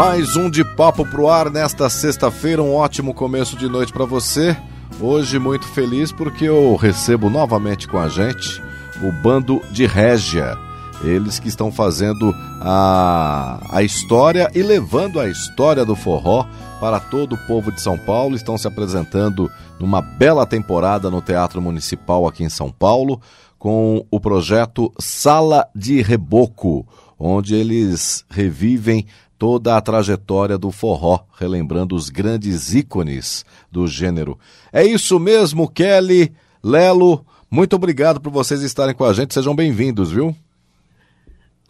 Mais um de papo pro ar nesta sexta-feira, um ótimo começo de noite para você. Hoje muito feliz porque eu recebo novamente com a gente o bando de Régia. Eles que estão fazendo a, a história e levando a história do forró para todo o povo de São Paulo. Estão se apresentando numa bela temporada no Teatro Municipal aqui em São Paulo com o projeto Sala de Reboco, onde eles revivem toda a trajetória do forró, relembrando os grandes ícones do gênero. É isso mesmo, Kelly, Lelo, muito obrigado por vocês estarem com a gente, sejam bem-vindos, viu?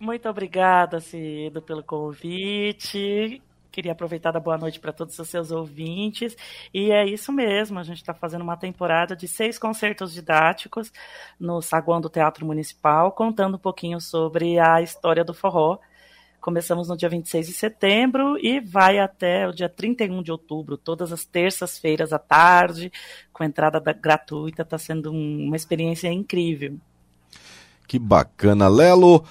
Muito obrigada, Cido, pelo convite. Queria aproveitar da boa noite para todos os seus ouvintes. E é isso mesmo, a gente está fazendo uma temporada de seis concertos didáticos no saguão do Teatro Municipal, contando um pouquinho sobre a história do forró Começamos no dia 26 de setembro e vai até o dia 31 de outubro, todas as terças-feiras à tarde, com entrada gratuita. Está sendo um, uma experiência incrível. Que bacana. Lelo,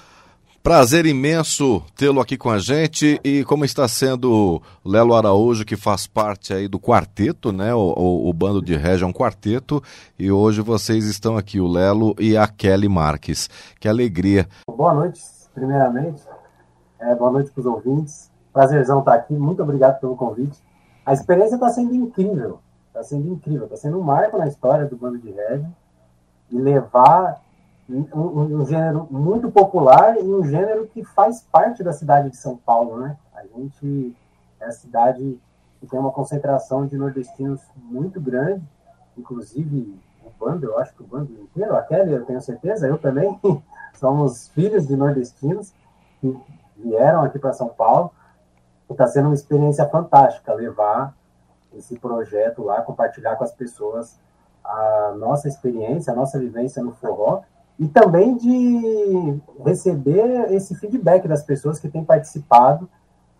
prazer imenso tê-lo aqui com a gente. E como está sendo Lelo Araújo, que faz parte aí do quarteto, né? O, o, o bando de Regia é um quarteto. E hoje vocês estão aqui, o Lelo e a Kelly Marques. Que alegria. Boa noite, primeiramente. É, boa noite para os ouvintes. Prazerzão estar aqui. Muito obrigado pelo convite. A experiência está sendo incrível. Está sendo incrível. Está sendo um marco na história do bando de reggae e levar um, um, um, gênero muito popular e um gênero que faz parte da cidade de São Paulo, né? A gente é a cidade que tem uma concentração de nordestinos muito grande, inclusive o bando, eu acho que o bando inteiro, a Kelly, eu tenho certeza, eu também, somos filhos de nordestinos, vieram aqui para São Paulo. Está sendo uma experiência fantástica levar esse projeto lá, compartilhar com as pessoas a nossa experiência, a nossa vivência no forró e também de receber esse feedback das pessoas que têm participado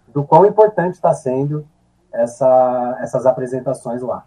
do quão importante está sendo essa, essas apresentações lá.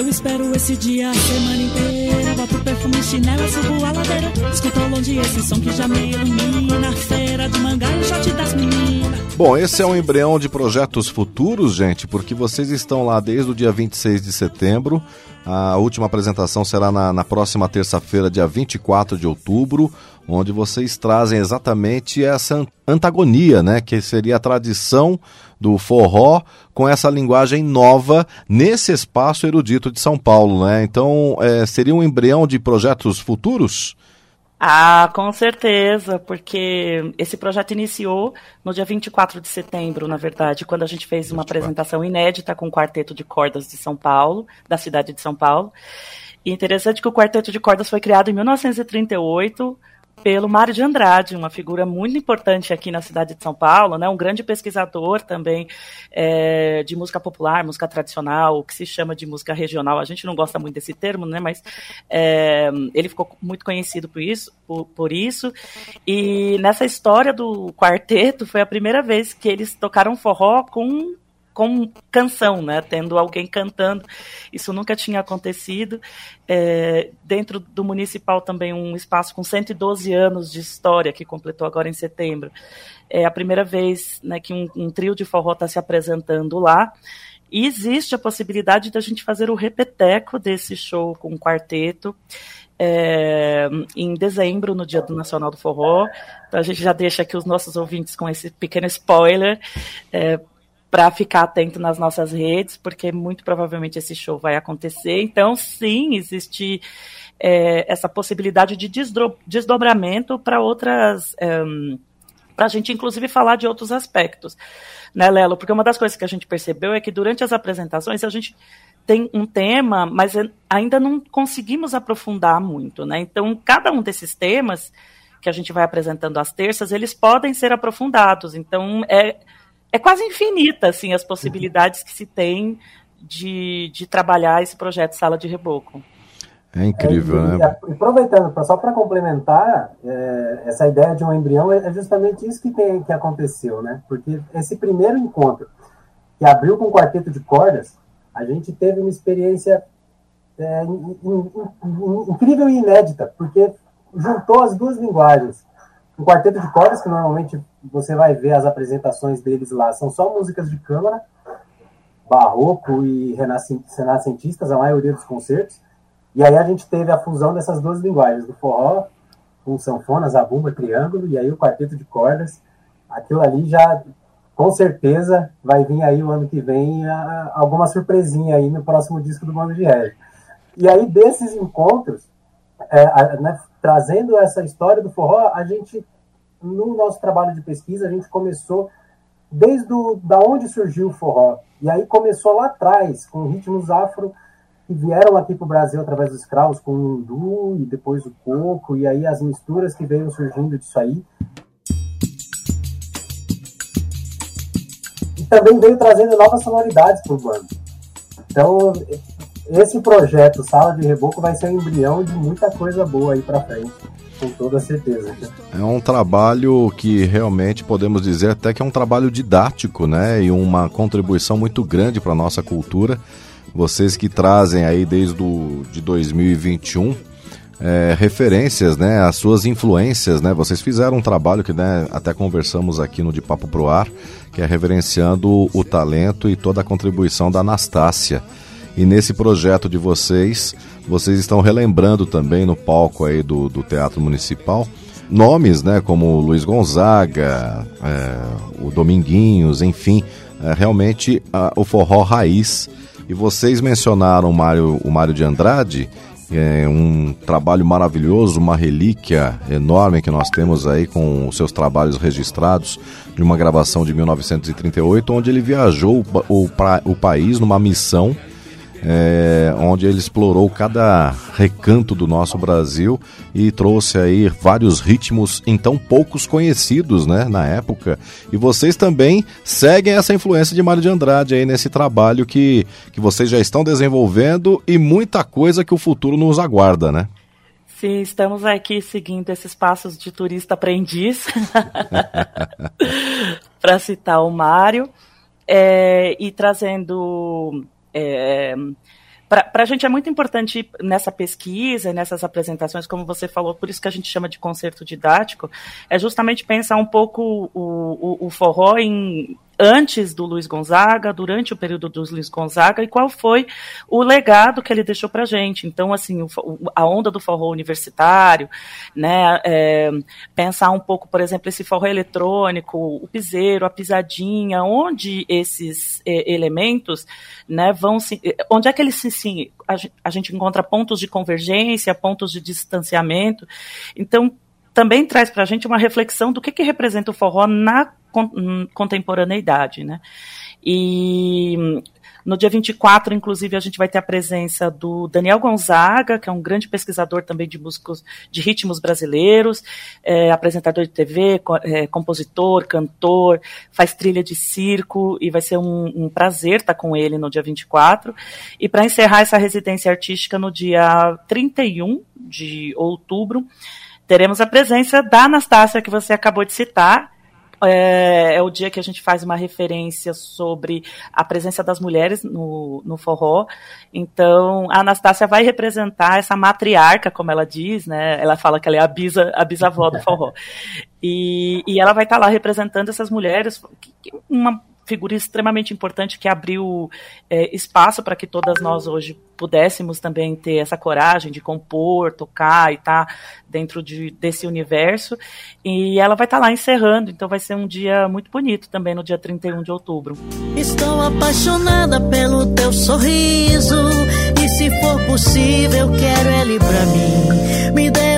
Eu espero esse dia a semana inteira. Boto perfume, chinela, subo a ladeira. Escuto longe esse som que já me ilumina. Feira de mangá e shot das meninas. Bom, esse é um embrião de projetos futuros, gente, porque vocês estão lá desde o dia 26 de setembro. A última apresentação será na, na próxima terça-feira, dia 24 de outubro, onde vocês trazem exatamente essa antagonia, né? Que seria a tradição do forró com essa linguagem nova nesse espaço erudito de São Paulo, né? Então, é, seria um embrião de projetos futuros? Ah, com certeza, porque esse projeto iniciou no dia 24 de setembro, na verdade, quando a gente fez uma 24. apresentação inédita com o Quarteto de Cordas de São Paulo, da cidade de São Paulo. E interessante que o Quarteto de Cordas foi criado em 1938 pelo Mário de Andrade, uma figura muito importante aqui na cidade de São Paulo, né, um grande pesquisador também é, de música popular, música tradicional, o que se chama de música regional. A gente não gosta muito desse termo, né, mas é, ele ficou muito conhecido por isso, por, por isso. E nessa história do quarteto foi a primeira vez que eles tocaram forró com com canção, né? Tendo alguém cantando. Isso nunca tinha acontecido. É, dentro do municipal também um espaço com 112 anos de história, que completou agora em setembro. É a primeira vez né, que um, um trio de forró está se apresentando lá. E existe a possibilidade da gente fazer o repeteco desse show com o quarteto. É, em dezembro, no Dia do Nacional do Forró. Então a gente já deixa aqui os nossos ouvintes com esse pequeno spoiler. É, para ficar atento nas nossas redes, porque muito provavelmente esse show vai acontecer. Então, sim, existe é, essa possibilidade de desdobramento para outras. Um, para a gente, inclusive, falar de outros aspectos, né, Lelo? Porque uma das coisas que a gente percebeu é que durante as apresentações a gente tem um tema, mas ainda não conseguimos aprofundar muito, né? Então, cada um desses temas que a gente vai apresentando às terças, eles podem ser aprofundados. Então, é, é quase infinita, assim, as possibilidades que se tem de, de trabalhar esse projeto Sala de Reboco. É incrível, é, né? E aproveitando, só para complementar, é, essa ideia de um embrião é, é justamente isso que, tem, que aconteceu, né? Porque esse primeiro encontro, que abriu com o quarteto de cordas, a gente teve uma experiência é, in, in, in, incrível e inédita, porque juntou as duas linguagens. O quarteto de cordas, que normalmente você vai ver as apresentações deles lá, são só músicas de câmara, barroco e renascentistas, a maioria dos concertos. E aí a gente teve a fusão dessas duas linguagens, do forró com sanfona, zabumba, triângulo, e aí o quarteto de cordas. Aquilo ali já, com certeza, vai vir aí o ano que vem a, alguma surpresinha aí no próximo disco do Bando de Reggae. E aí, desses encontros, é, né, trazendo essa história do forró, a gente, no nosso trabalho de pesquisa, a gente começou desde da onde surgiu o forró. E aí começou lá atrás, com ritmos afro que vieram aqui para o Brasil através dos cravos, com o hindu e depois o coco, e aí as misturas que veio surgindo disso aí. E também veio trazendo novas sonoridades para o. Então, esse projeto Sala de Reboco vai ser o embrião de muita coisa boa aí para frente, com toda certeza. É um trabalho que realmente podemos dizer até que é um trabalho didático, né? E uma contribuição muito grande para a nossa cultura vocês que trazem aí desde do, de 2021 é, referências, né, as suas influências, né? Vocês fizeram um trabalho que né, até conversamos aqui no De Papo Pro Ar, que é reverenciando o talento e toda a contribuição da Anastácia. E nesse projeto de vocês, vocês estão relembrando também no palco aí do, do Teatro Municipal nomes, né, como Luiz Gonzaga, é, o Dominguinhos, enfim, é, realmente a, o forró raiz. E vocês mencionaram o Mário, o Mário de Andrade, é um trabalho maravilhoso, uma relíquia enorme que nós temos aí com os seus trabalhos registrados de uma gravação de 1938, onde ele viajou o, o, o país numa missão é, onde ele explorou cada recanto do nosso Brasil e trouxe aí vários ritmos então poucos conhecidos, né, na época. E vocês também seguem essa influência de Mário de Andrade aí nesse trabalho que, que vocês já estão desenvolvendo e muita coisa que o futuro nos aguarda, né? Sim, estamos aqui seguindo esses passos de turista aprendiz, para citar o Mário, é, e trazendo é, para a gente é muito importante nessa pesquisa, nessas apresentações, como você falou, por isso que a gente chama de concerto didático, é justamente pensar um pouco o, o, o forró em antes do Luiz Gonzaga, durante o período do Luiz Gonzaga, e qual foi o legado que ele deixou para gente. Então, assim, o, a onda do forró universitário, né, é, pensar um pouco, por exemplo, esse forró eletrônico, o piseiro, a pisadinha, onde esses é, elementos, né, vão se, onde é que eles se, a, a gente encontra pontos de convergência, pontos de distanciamento. Então, também traz para a gente uma reflexão do que, que representa o forró na contemporaneidade, né? E no dia 24, inclusive, a gente vai ter a presença do Daniel Gonzaga, que é um grande pesquisador também de músicos de ritmos brasileiros, é, apresentador de TV, é, compositor, cantor, faz trilha de circo, e vai ser um, um prazer estar com ele no dia 24. E para encerrar essa residência artística no dia 31 de outubro, teremos a presença da Anastácia, que você acabou de citar, é, é, o dia que a gente faz uma referência sobre a presença das mulheres no, no forró. Então, a Anastácia vai representar essa matriarca, como ela diz, né? Ela fala que ela é a, bisa, a bisavó do forró. E, e ela vai estar lá representando essas mulheres, uma figura extremamente importante que abriu é, espaço para que todas nós hoje pudéssemos também ter essa coragem de compor, tocar e estar tá dentro de, desse universo. E ela vai estar tá lá encerrando, então vai ser um dia muito bonito também no dia 31 de outubro. Estou apaixonada pelo teu sorriso e se for possível quero ele pra mim. Me dê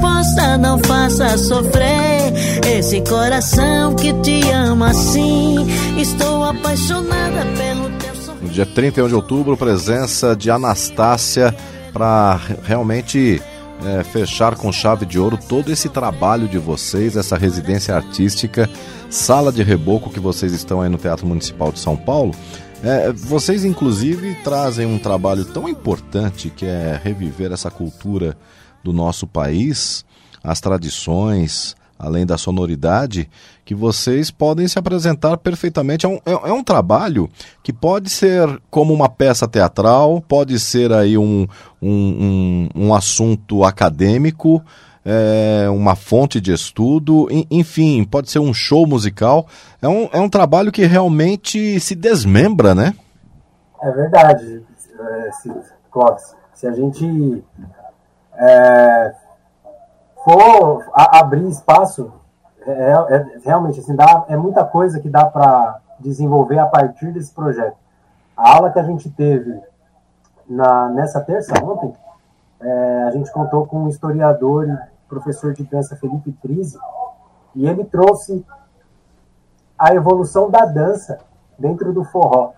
resposta, não faça sofrer esse coração que te ama assim. Estou apaixonada pelo teu. No dia 31 de outubro, presença de Anastácia para realmente é, fechar com chave de ouro todo esse trabalho de vocês, essa residência artística, sala de reboco que vocês estão aí no Teatro Municipal de São Paulo. É, vocês, inclusive, trazem um trabalho tão importante que é reviver essa cultura do nosso país, as tradições, além da sonoridade, que vocês podem se apresentar perfeitamente. É um, é, é, um trabalho que pode ser como uma peça teatral, pode ser aí um, um, um, um assunto acadêmico, é, uma fonte de estudo, enfim, pode ser um show musical. É um, é um trabalho que realmente se desmembra, né? É verdade, é, Clóvis. Se a gente é, for a, abrir espaço, é, é, é, realmente assim, dá, é muita coisa que dá para desenvolver a partir desse projeto. A aula que a gente teve na, nessa terça, ontem, é, a gente contou com um historiador e professor de dança, Felipe Trise, e ele trouxe a evolução da dança dentro do forró.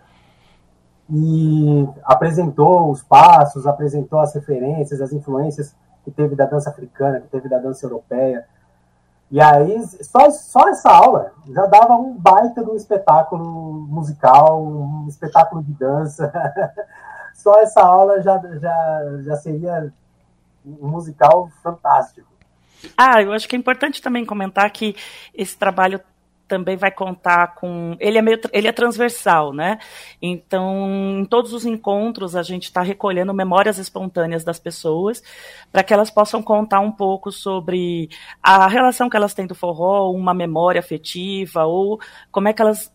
E apresentou os passos, apresentou as referências, as influências que teve da dança africana, que teve da dança europeia. E aí, só, só essa aula já dava um baita de um espetáculo musical, um espetáculo de dança. só essa aula já, já, já seria um musical fantástico. Ah, eu acho que é importante também comentar que esse trabalho também vai contar com. Ele é meio ele é transversal, né? Então, em todos os encontros, a gente está recolhendo memórias espontâneas das pessoas para que elas possam contar um pouco sobre a relação que elas têm do forró, uma memória afetiva, ou como é que elas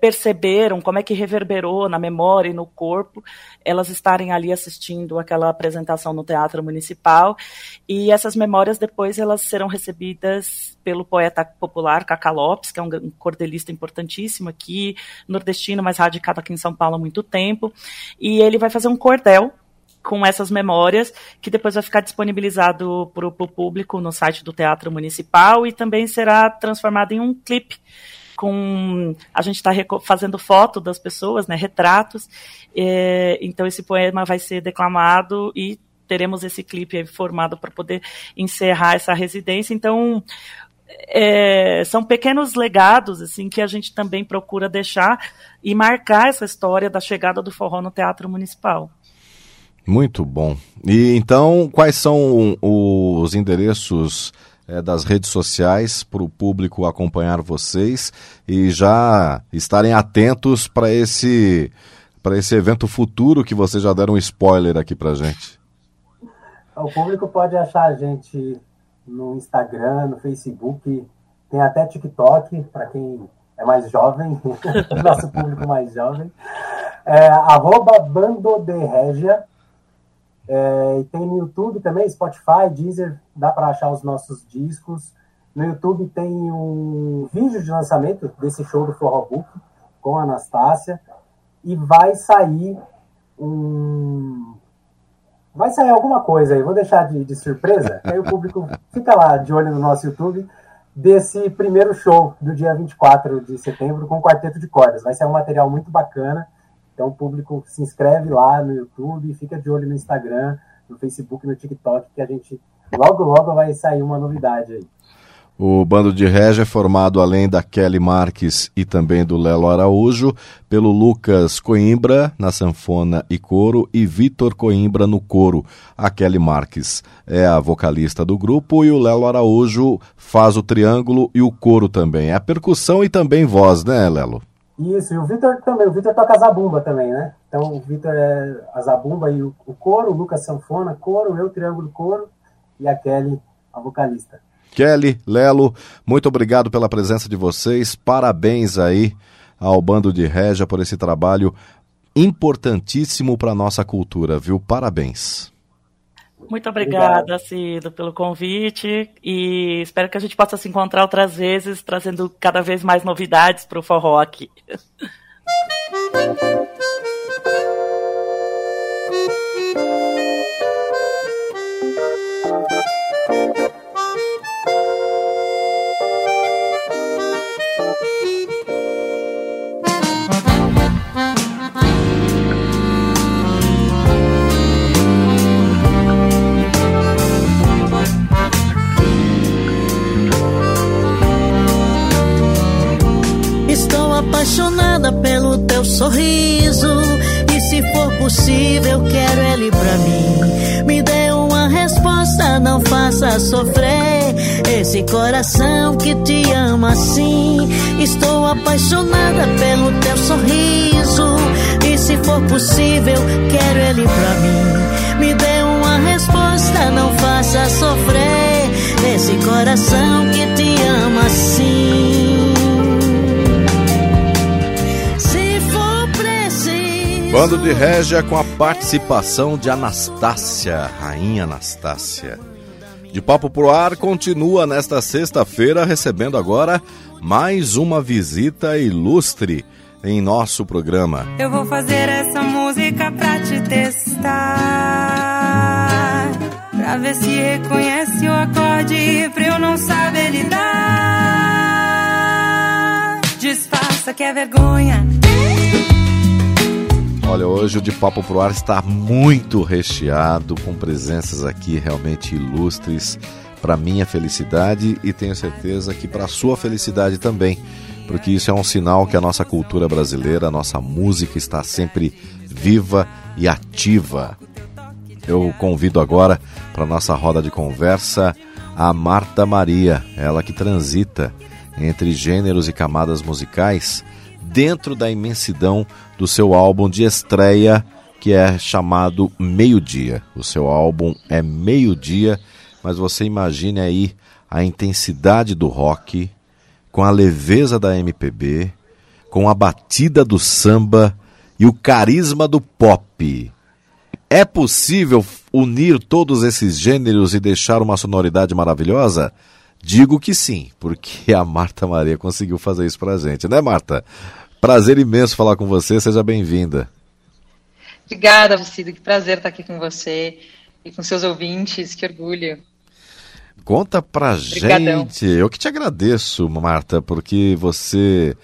perceberam como é que reverberou na memória e no corpo elas estarem ali assistindo aquela apresentação no Teatro Municipal. E essas memórias depois elas serão recebidas pelo poeta popular Cacá Lopes, que é um cordelista importantíssimo aqui, nordestino, mas radicado aqui em São Paulo há muito tempo, e ele vai fazer um cordel com essas memórias, que depois vai ficar disponibilizado para o público no site do Teatro Municipal e também será transformado em um clipe com a gente está fazendo foto das pessoas, né, retratos. É, então esse poema vai ser declamado e teremos esse clipe formado para poder encerrar essa residência. Então é, são pequenos legados assim que a gente também procura deixar e marcar essa história da chegada do forró no Teatro Municipal. Muito bom. E então, quais são os endereços é, das redes sociais para o público acompanhar vocês e já estarem atentos para esse para esse evento futuro que vocês já deram um spoiler aqui para gente. O público pode achar a gente no Instagram, no Facebook, tem até TikTok para quem é mais jovem, nosso público mais jovem. É, arroba Bando de Regia, é, tem no YouTube também, Spotify, Deezer, dá para achar os nossos discos. No YouTube tem um vídeo de lançamento desse show do Forró Book com a Anastácia. E vai sair um. Vai sair alguma coisa aí, vou deixar de, de surpresa, aí o público fica lá de olho no nosso YouTube desse primeiro show do dia 24 de setembro com o Quarteto de Cordas. Vai ser um material muito bacana então o público se inscreve lá no YouTube, fica de olho no Instagram, no Facebook, no TikTok, que a gente logo logo vai sair uma novidade aí. O bando de Regia é formado, além da Kelly Marques e também do Lelo Araújo, pelo Lucas Coimbra na sanfona e coro e Vitor Coimbra no coro. A Kelly Marques é a vocalista do grupo e o Lelo Araújo faz o triângulo e o coro também. É a percussão e também voz, né, Lelo? Isso, e o Vitor também, o Vitor toca a zabumba também, né? Então o Vitor é a zabumba e o, o coro, o Lucas sanfona, coro, eu triângulo coro e a Kelly a vocalista. Kelly, Lelo, muito obrigado pela presença de vocês, parabéns aí ao Bando de Regia por esse trabalho importantíssimo para a nossa cultura, viu? Parabéns. Muito obrigada, Cido, pelo convite e espero que a gente possa se encontrar outras vezes, trazendo cada vez mais novidades para o forró aqui. apaixonada pelo teu sorriso. E se for possível, quero ele pra mim. Me dê uma resposta, não faça sofrer esse coração que te ama assim. Estou apaixonada pelo teu sorriso. E se for possível, quero ele pra mim. Me dê uma resposta, não faça sofrer esse coração que te ama Bando de Régia com a participação de Anastácia, Rainha Anastácia. De Papo Pro Ar continua nesta sexta-feira, recebendo agora mais uma visita ilustre em nosso programa. Eu vou fazer essa música pra te testar. Pra ver se reconhece o acorde pra eu não saber lidar. Disfarça que é vergonha Olha, hoje o De Papo Pro Ar está muito recheado, com presenças aqui realmente ilustres para minha felicidade e tenho certeza que para sua felicidade também, porque isso é um sinal que a nossa cultura brasileira, a nossa música está sempre viva e ativa. Eu convido agora para nossa roda de conversa a Marta Maria, ela que transita entre gêneros e camadas musicais dentro da imensidão do seu álbum de estreia, que é chamado Meio Dia. O seu álbum é Meio Dia, mas você imagine aí a intensidade do rock, com a leveza da MPB, com a batida do samba e o carisma do pop. É possível unir todos esses gêneros e deixar uma sonoridade maravilhosa? Digo que sim, porque a Marta Maria conseguiu fazer isso pra gente, né, Marta? Prazer imenso falar com você, seja bem-vinda. Obrigada, Lucido, que prazer estar aqui com você e com seus ouvintes, que orgulho. Conta pra Obrigadão. gente, eu que te agradeço, Marta, porque você,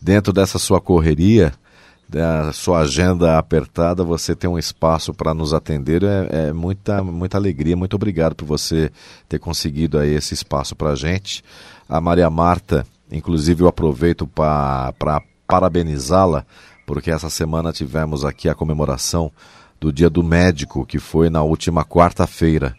dentro dessa sua correria, da sua agenda apertada, você tem um espaço para nos atender. É, é, muita, muita alegria. Muito obrigado por você ter conseguido aí esse espaço para a gente. A Maria Marta, inclusive, eu aproveito para parabenizá-la, porque essa semana tivemos aqui a comemoração do Dia do Médico, que foi na última quarta-feira.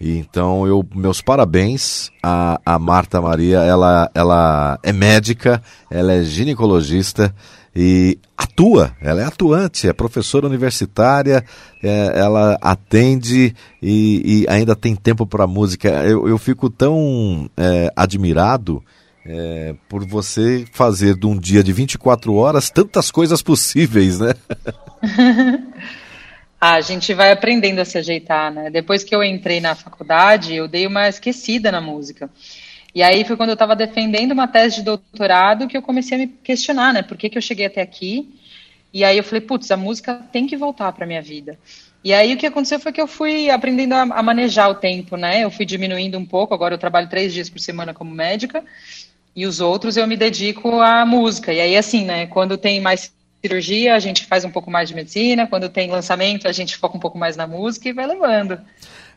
E então eu meus parabéns a, a Marta Maria, ela ela é médica, ela é ginecologista e atua, ela é atuante, é professora universitária, é, ela atende e, e, ainda tem tempo para música. Eu, eu fico tão é, admirado é, por você fazer de um dia de 24 horas tantas coisas possíveis, né? a gente vai aprendendo a se ajeitar, né? Depois que eu entrei na faculdade, eu dei uma esquecida na música. E aí foi quando eu estava defendendo uma tese de doutorado que eu comecei a me questionar, né? Por que, que eu cheguei até aqui? E aí eu falei, putz, a música tem que voltar para minha vida. E aí o que aconteceu foi que eu fui aprendendo a, a, manejar o tempo, né? Eu fui diminuindo um pouco, agora eu trabalho três dias por semana como médica, e os outros eu me dedico à música. E aí, assim, né? Quando tem mais cirurgia, a gente faz um pouco mais de medicina. Quando tem lançamento, a gente foca um pouco mais na música e vai levando.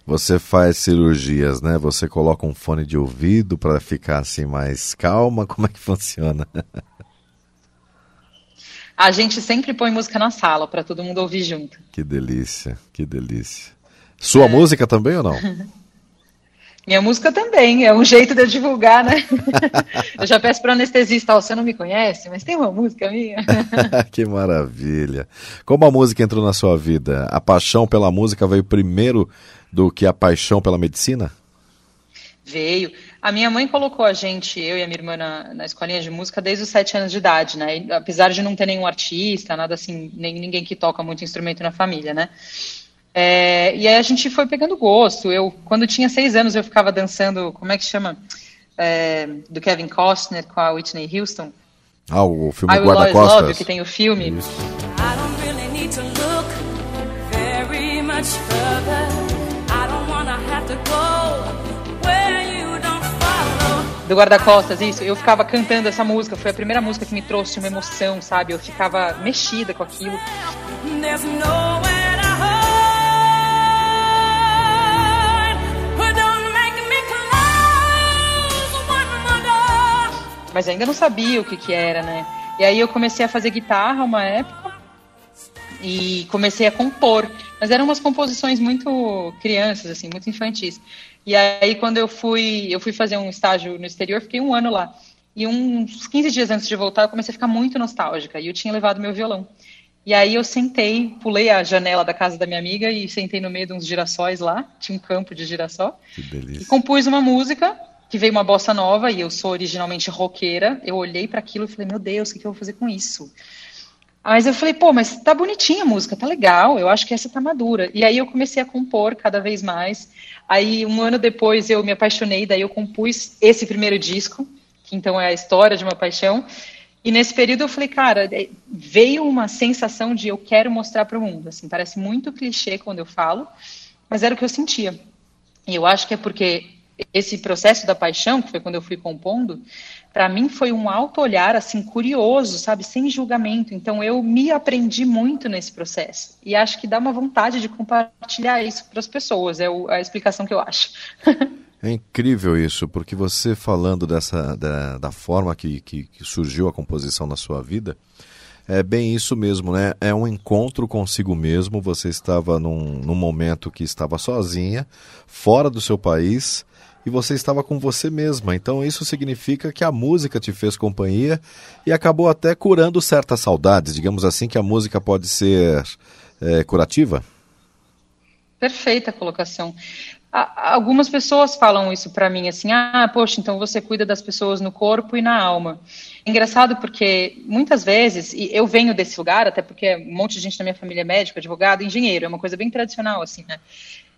Você faz cirurgias, né? Você coloca um fone de ouvido para ficar assim mais calma. Como é que funciona? A gente sempre põe música na sala para todo mundo ouvir junto. Que delícia, que delícia. Sua é. música também ou não? Minha música também, é um jeito de eu divulgar, né? eu já peço para anestesista, oh, você não me conhece, mas tem uma música minha. que maravilha. Como a música entrou na sua vida? A paixão pela música veio primeiro do que a paixão pela medicina? Veio. A minha mãe colocou a gente, eu e a minha irmã, na, na escolinha de música desde os sete anos de idade, né? E, apesar de não ter nenhum artista, nada assim, nem ninguém que toca muito instrumento na família, né? É, e aí a gente foi pegando gosto. Eu, quando tinha seis anos, eu ficava dançando, como é que chama? É, do Kevin Costner com a Whitney Houston. Ah, o filme Guarda-Costas. Love que tem o filme. Isso. I don't really need to look very much further. I don't wanna have to go where you don't follow. Do guarda-costas, isso. Eu ficava cantando essa música. Foi a primeira música que me trouxe uma emoção, sabe? Eu ficava mexida com aquilo. There's nowhere Mas ainda não sabia o que que era, né? E aí eu comecei a fazer guitarra uma época e comecei a compor. Mas eram umas composições muito crianças, assim, muito infantis. E aí quando eu fui, eu fui fazer um estágio no exterior, fiquei um ano lá. E uns 15 dias antes de voltar, eu comecei a ficar muito nostálgica. E eu tinha levado meu violão. E aí eu sentei, pulei a janela da casa da minha amiga e sentei no meio de uns girassóis lá. Tinha um campo de girassol. Que delícia. E compus uma música que veio uma bossa nova e eu sou originalmente roqueira. Eu olhei para aquilo e falei, meu Deus, o que, que eu vou fazer com isso? Mas eu falei, pô, mas tá bonitinha a música, tá legal, eu acho que essa tá madura. E aí eu comecei a compor cada vez mais. Aí um ano depois eu me apaixonei, daí eu compus esse primeiro disco, que então é a história de uma paixão. E nesse período eu falei, cara, é, veio uma sensação de eu quero mostrar para o mundo. Assim, parece muito clichê quando eu falo, mas era o que eu sentia. E eu acho que é porque esse processo da paixão, que foi quando eu fui compondo, para mim foi um alto olhar assim curioso, sabe, sem julgamento. Então eu me aprendi muito nesse processo e acho que dá uma vontade de compartilhar isso para as pessoas. É a explicação que eu acho. É incrível isso, porque você falando dessa da, da forma que, que, que surgiu a composição na sua vida, é bem isso mesmo, né? É um encontro consigo mesmo. Você estava num, num momento que estava sozinha, fora do seu país, e você estava com você mesma. Então isso significa que a música te fez companhia e acabou até curando certas saudades. Digamos assim que a música pode ser é, curativa. Perfeita colocação. Algumas pessoas falam isso pra mim, assim, ah, poxa, então você cuida das pessoas no corpo e na alma. Engraçado porque muitas vezes, e eu venho desse lugar, até porque um monte de gente na minha família é médico, advogado, engenheiro, é uma coisa bem tradicional, assim, né?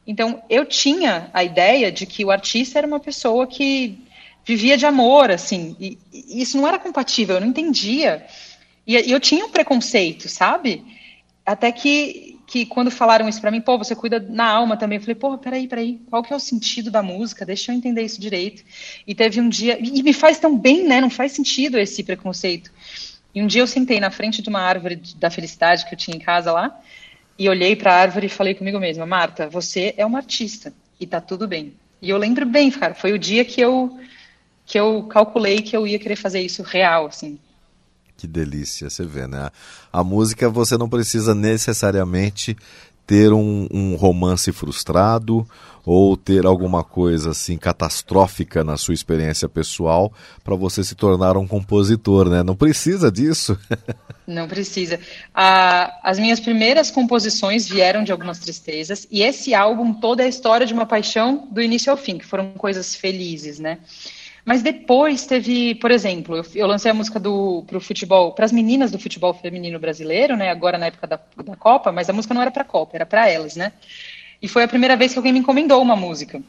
Então, eu tinha a ideia de que o artista era uma pessoa que vivia de amor, assim, e, e isso não era compatível, eu não entendia. E, e eu tinha um preconceito, sabe? Até que, que quando falaram isso pra mim, pô, você cuida na alma também. Eu falei, pô, peraí, peraí, qual que é o sentido da música? Deixa eu entender isso direito. E teve um dia, e me faz tão bem, né? Não faz sentido esse preconceito. E um dia eu sentei na frente de uma árvore da felicidade que eu tinha em casa lá, e olhei pra árvore e falei comigo mesma, Marta, você é uma artista, e tá tudo bem. E eu lembro bem, cara, foi o dia que eu que eu calculei que eu ia querer fazer isso real, assim. Que delícia, você vê, né? A música você não precisa necessariamente ter um, um romance frustrado ou ter alguma coisa assim catastrófica na sua experiência pessoal para você se tornar um compositor, né? Não precisa disso. Não precisa. A- as minhas primeiras composições vieram de algumas tristezas, e esse álbum todo é a história de uma paixão do início ao fim, que foram coisas felizes, né? Mas depois teve, por exemplo, eu, eu lancei a música do pro futebol, para as meninas do futebol feminino brasileiro, né? Agora na época da, da Copa, mas a música não era para Copa, era para elas, né? E foi a primeira vez que alguém me encomendou uma música.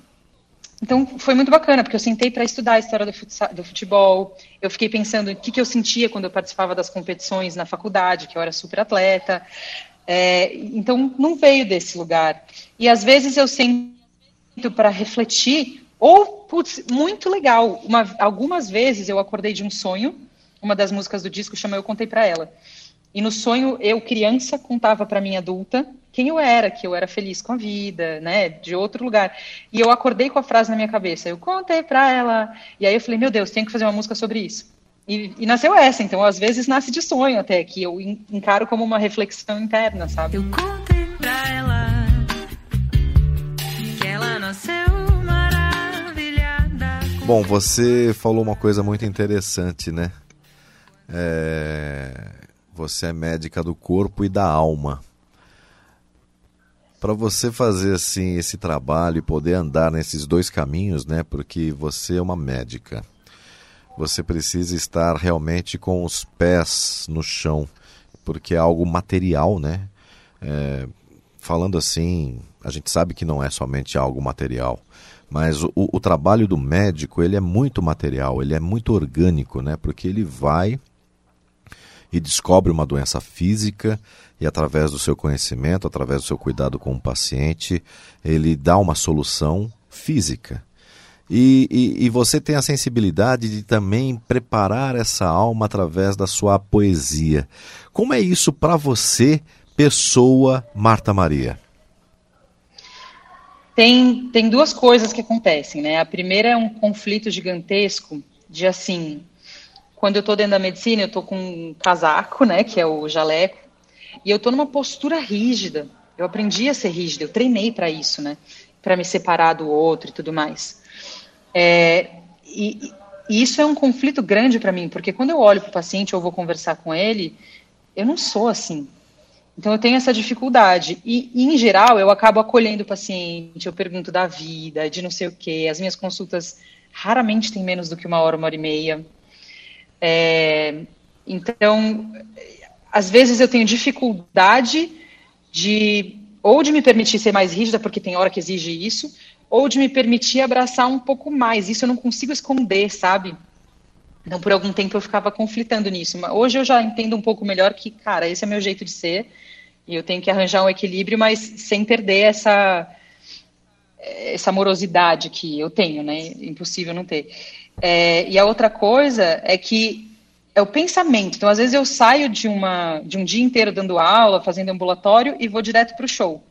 Então foi muito bacana, porque eu sentei para estudar a história do, futebol. Eu fiquei pensando o que, que eu sentia quando eu participava das competições na faculdade, que eu era super atleta. É, então não veio desse lugar. E às vezes eu sento para refletir, ou, putz, muito legal. Uma- algumas vezes eu acordei de um sonho, uma das músicas do disco chama Eu Contei para Ela. E no sonho, eu, criança, contava para mim adulta quem eu era, que eu era feliz com a vida, né, de outro lugar. E eu acordei com a frase na minha cabeça, eu contei para ela. E aí eu falei, meu Deus, tenho que fazer uma música sobre isso. E, e nasceu essa, então às vezes nasce de sonho até, que eu en- encaro como uma reflexão interna, sabe? Eu contei Bom, você falou uma coisa muito interessante, né? É, Você é médica do corpo e da alma. Para você fazer assim esse trabalho e poder andar nesses dois caminhos, né? Porque você é uma médica. Você precisa estar realmente com os pés no chão, porque é algo material, né? É, falando assim, a gente sabe que não é somente algo material, mas o, o, trabalho do médico ele é muito material, ele é muito orgânico, né? Porque ele vai e descobre uma doença física e através do seu conhecimento, através do seu cuidado com o paciente, ele dá uma solução física. E, e, e, você tem a sensibilidade de também preparar essa alma através da sua poesia. Como é isso para você, pessoa Marta Maria? Tem, tem duas coisas que acontecem, né? A primeira é um conflito gigantesco de assim, quando eu estou dentro da medicina, eu estou com um casaco, né, que é o jaleco, e eu estou numa postura rígida. Eu aprendi a ser rígida, eu treinei para isso, né, para me separar do outro e tudo mais. É, e, e isso é um conflito grande para mim, porque quando eu olho para o paciente ou vou conversar com ele, eu não sou assim. Então eu tenho essa dificuldade. E, em geral, eu acabo acolhendo o paciente, eu pergunto da vida, de não sei o quê. As minhas consultas raramente têm menos do que uma hora, uma hora e meia. É, então, às vezes eu tenho dificuldade de ou de me permitir ser mais rígida, porque tem hora que exige isso, ou de me permitir abraçar um pouco mais. Isso eu não consigo esconder, sabe? Então, por algum tempo eu ficava conflitando nisso. Mas hoje eu já entendo um pouco melhor que, cara, esse é meu jeito de ser e eu tenho que arranjar um equilíbrio, mas sem perder essa essa morosidade que eu tenho, né? Impossível não ter. É, e a outra coisa é que é o pensamento. Então, às vezes eu saio de uma de um dia inteiro dando aula, fazendo ambulatório e vou direto para o show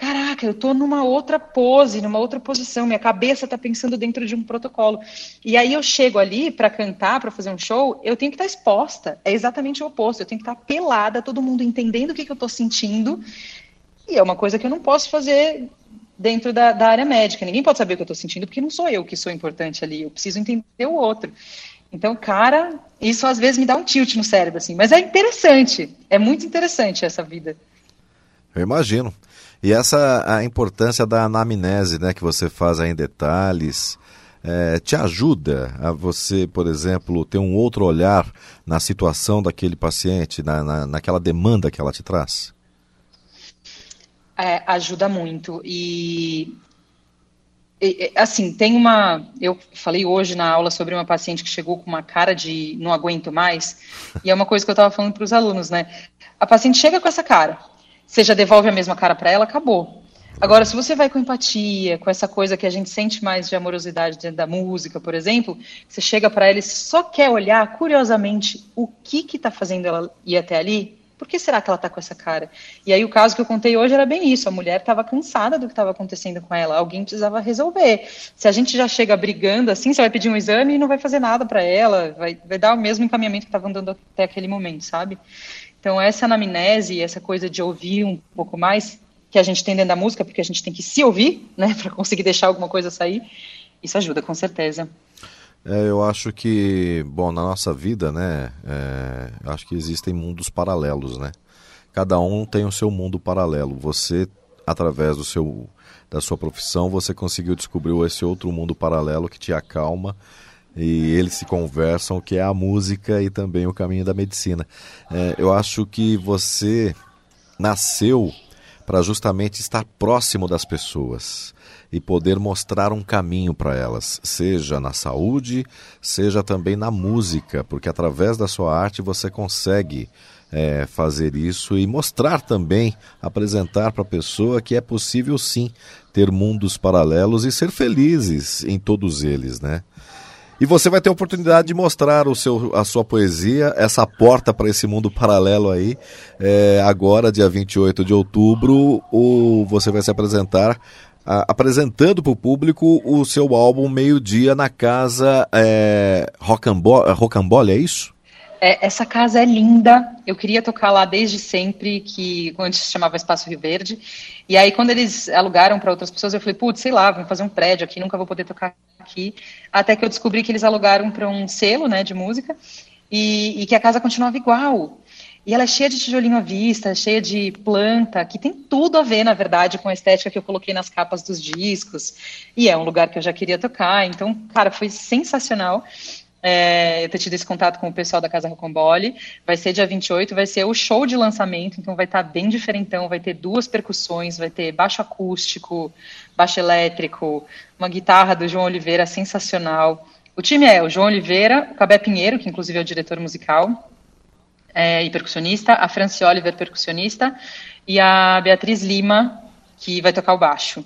caraca, eu estou numa outra pose, numa outra posição, minha cabeça está pensando dentro de um protocolo. E aí eu chego ali para cantar, para fazer um show, eu tenho que estar tá exposta. É exatamente o oposto. Eu tenho que estar tá pelada, todo mundo entendendo o que, que eu estou sentindo. E é uma coisa que eu não posso fazer dentro da, da área médica. Ninguém pode saber o que eu estou sentindo, porque não sou eu que sou importante ali. Eu preciso entender o outro. Então, cara, isso às vezes me dá um tilt no cérebro, assim. Mas é interessante. É muito interessante essa vida. Eu imagino. E essa a importância da anamnese, né, que você faz aí em detalhes, é, te ajuda a você, por exemplo, ter um outro olhar na situação daquele paciente, na, na, naquela demanda que ela te traz? É, ajuda muito. E, e, assim, tem uma. Eu falei hoje na aula sobre uma paciente que chegou com uma cara de não aguento mais, e é uma coisa que eu estava falando para os alunos, né? A paciente chega com essa cara você já devolve a mesma cara para ela, acabou. Agora, se você vai com empatia, com essa coisa que a gente sente mais de amorosidade dentro da música, por exemplo, você chega para ela e só quer olhar curiosamente o que que está fazendo ela ir até ali. Por que será que ela está com essa cara? E aí o caso que eu contei hoje era bem isso. A mulher estava cansada do que estava acontecendo com ela. Alguém precisava resolver. Se a gente já chega brigando assim, você vai pedir um exame e não vai fazer nada para ela, vai, vai dar o mesmo encaminhamento que estava andando até aquele momento, sabe? Então, essa anamnese, essa coisa de ouvir um pouco mais, que a gente tem dentro da música, porque a gente tem que se ouvir, né, para conseguir deixar alguma coisa sair, isso ajuda, com certeza. É, eu acho que, bom, na nossa vida, né, é, acho que existem mundos paralelos, né? Cada um tem o seu mundo paralelo. Você, através do seu, da sua profissão, você conseguiu descobrir esse outro mundo paralelo que te acalma e eles se conversam, que é a música e também o caminho da medicina. É, eu acho que você nasceu para justamente estar próximo das pessoas e poder mostrar um caminho para elas, seja na saúde, seja também na música, porque através da sua arte você consegue é, fazer isso e mostrar também, apresentar para a pessoa que é possível sim ter mundos paralelos e ser felizes em todos eles, né? E você vai ter a oportunidade de mostrar o seu, a sua poesia, essa porta para esse mundo paralelo aí. É, agora, dia 28 de outubro, o, você vai se apresentar a, apresentando para o público o seu álbum Meio-Dia na casa é, Rocambole, é isso? É, essa casa é linda. Eu queria tocar lá desde sempre, que antes se chamava Espaço Rio Verde. E aí, quando eles alugaram para outras pessoas, eu falei, putz, sei lá, vamos fazer um prédio aqui, nunca vou poder tocar aqui. Até que eu descobri que eles alugaram para um selo né, de música e, e, que a casa continuava igual. E ela é cheia de tijolinho à vista, cheia de planta, que tem tudo a ver, na verdade, com a estética que eu coloquei nas capas dos discos. E é um lugar que eu já queria tocar. Então, cara, foi sensacional. É, ter tido esse contato com o pessoal da Casa Rocambole. Vai ser dia 28, vai ser o show de lançamento, então vai estar bem diferentão, vai ter duas percussões, vai ter baixo acústico, baixo elétrico, uma guitarra do João Oliveira sensacional. O time é o João Oliveira, o Cabé Pinheiro, que inclusive é o diretor musical é, e percussionista, a Franci Oliver, percussionista, e a Beatriz Lima, que vai tocar o baixo.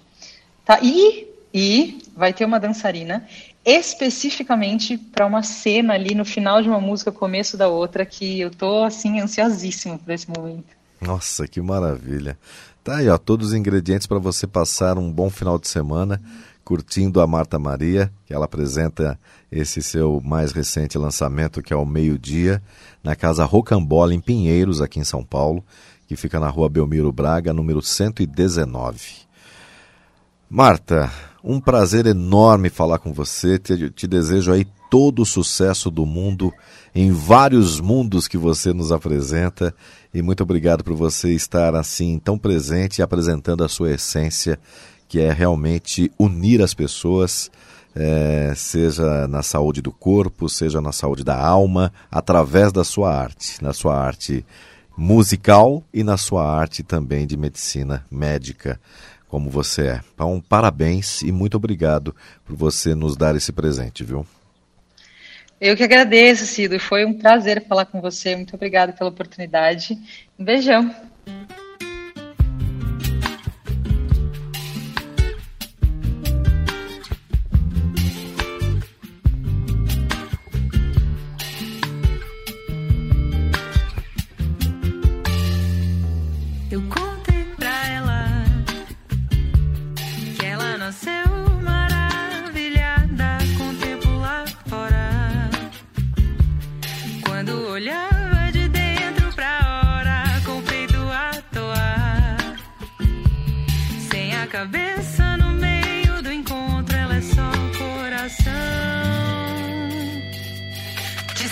Tá? E, e vai ter uma dançarina especificamente para uma cena ali no final de uma música, começo da outra, que eu tô assim ansiosíssimo por esse momento. Nossa, que maravilha. Tá aí, ó, todos os ingredientes para você passar um bom final de semana curtindo a Marta Maria, que ela apresenta esse seu mais recente lançamento, que é o Meio-Dia, na Casa Rocambola, em Pinheiros, aqui em São Paulo, que fica na rua Belmiro Braga, número 119. Marta, um prazer enorme falar com você. Te, te, desejo aí todo o sucesso do mundo em vários mundos que você nos apresenta. E muito obrigado por você estar assim tão presente e apresentando a sua essência, que é realmente unir as pessoas, é, seja na saúde do corpo, seja na saúde da alma, através da sua arte, na sua arte musical e na sua arte também de medicina médica como você é. Então, parabéns e muito obrigado por você nos dar esse presente, viu? Eu que agradeço, Cido. Foi um prazer falar com você. Muito obrigada pela oportunidade. Um beijão.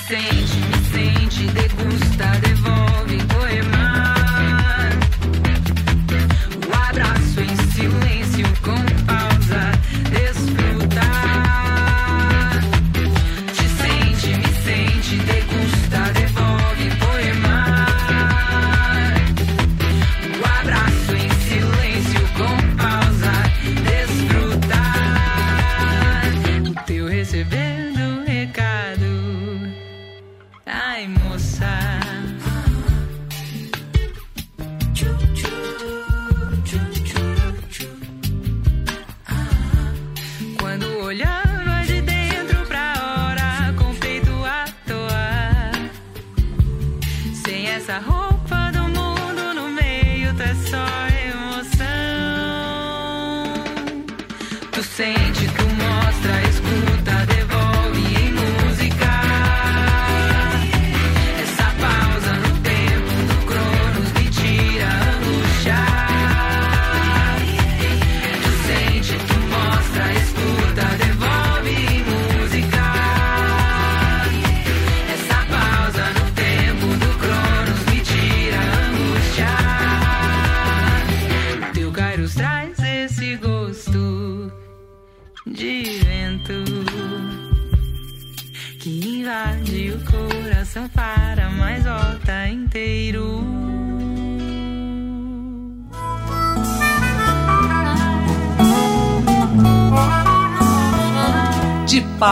sente, me sente, degusta, degusta.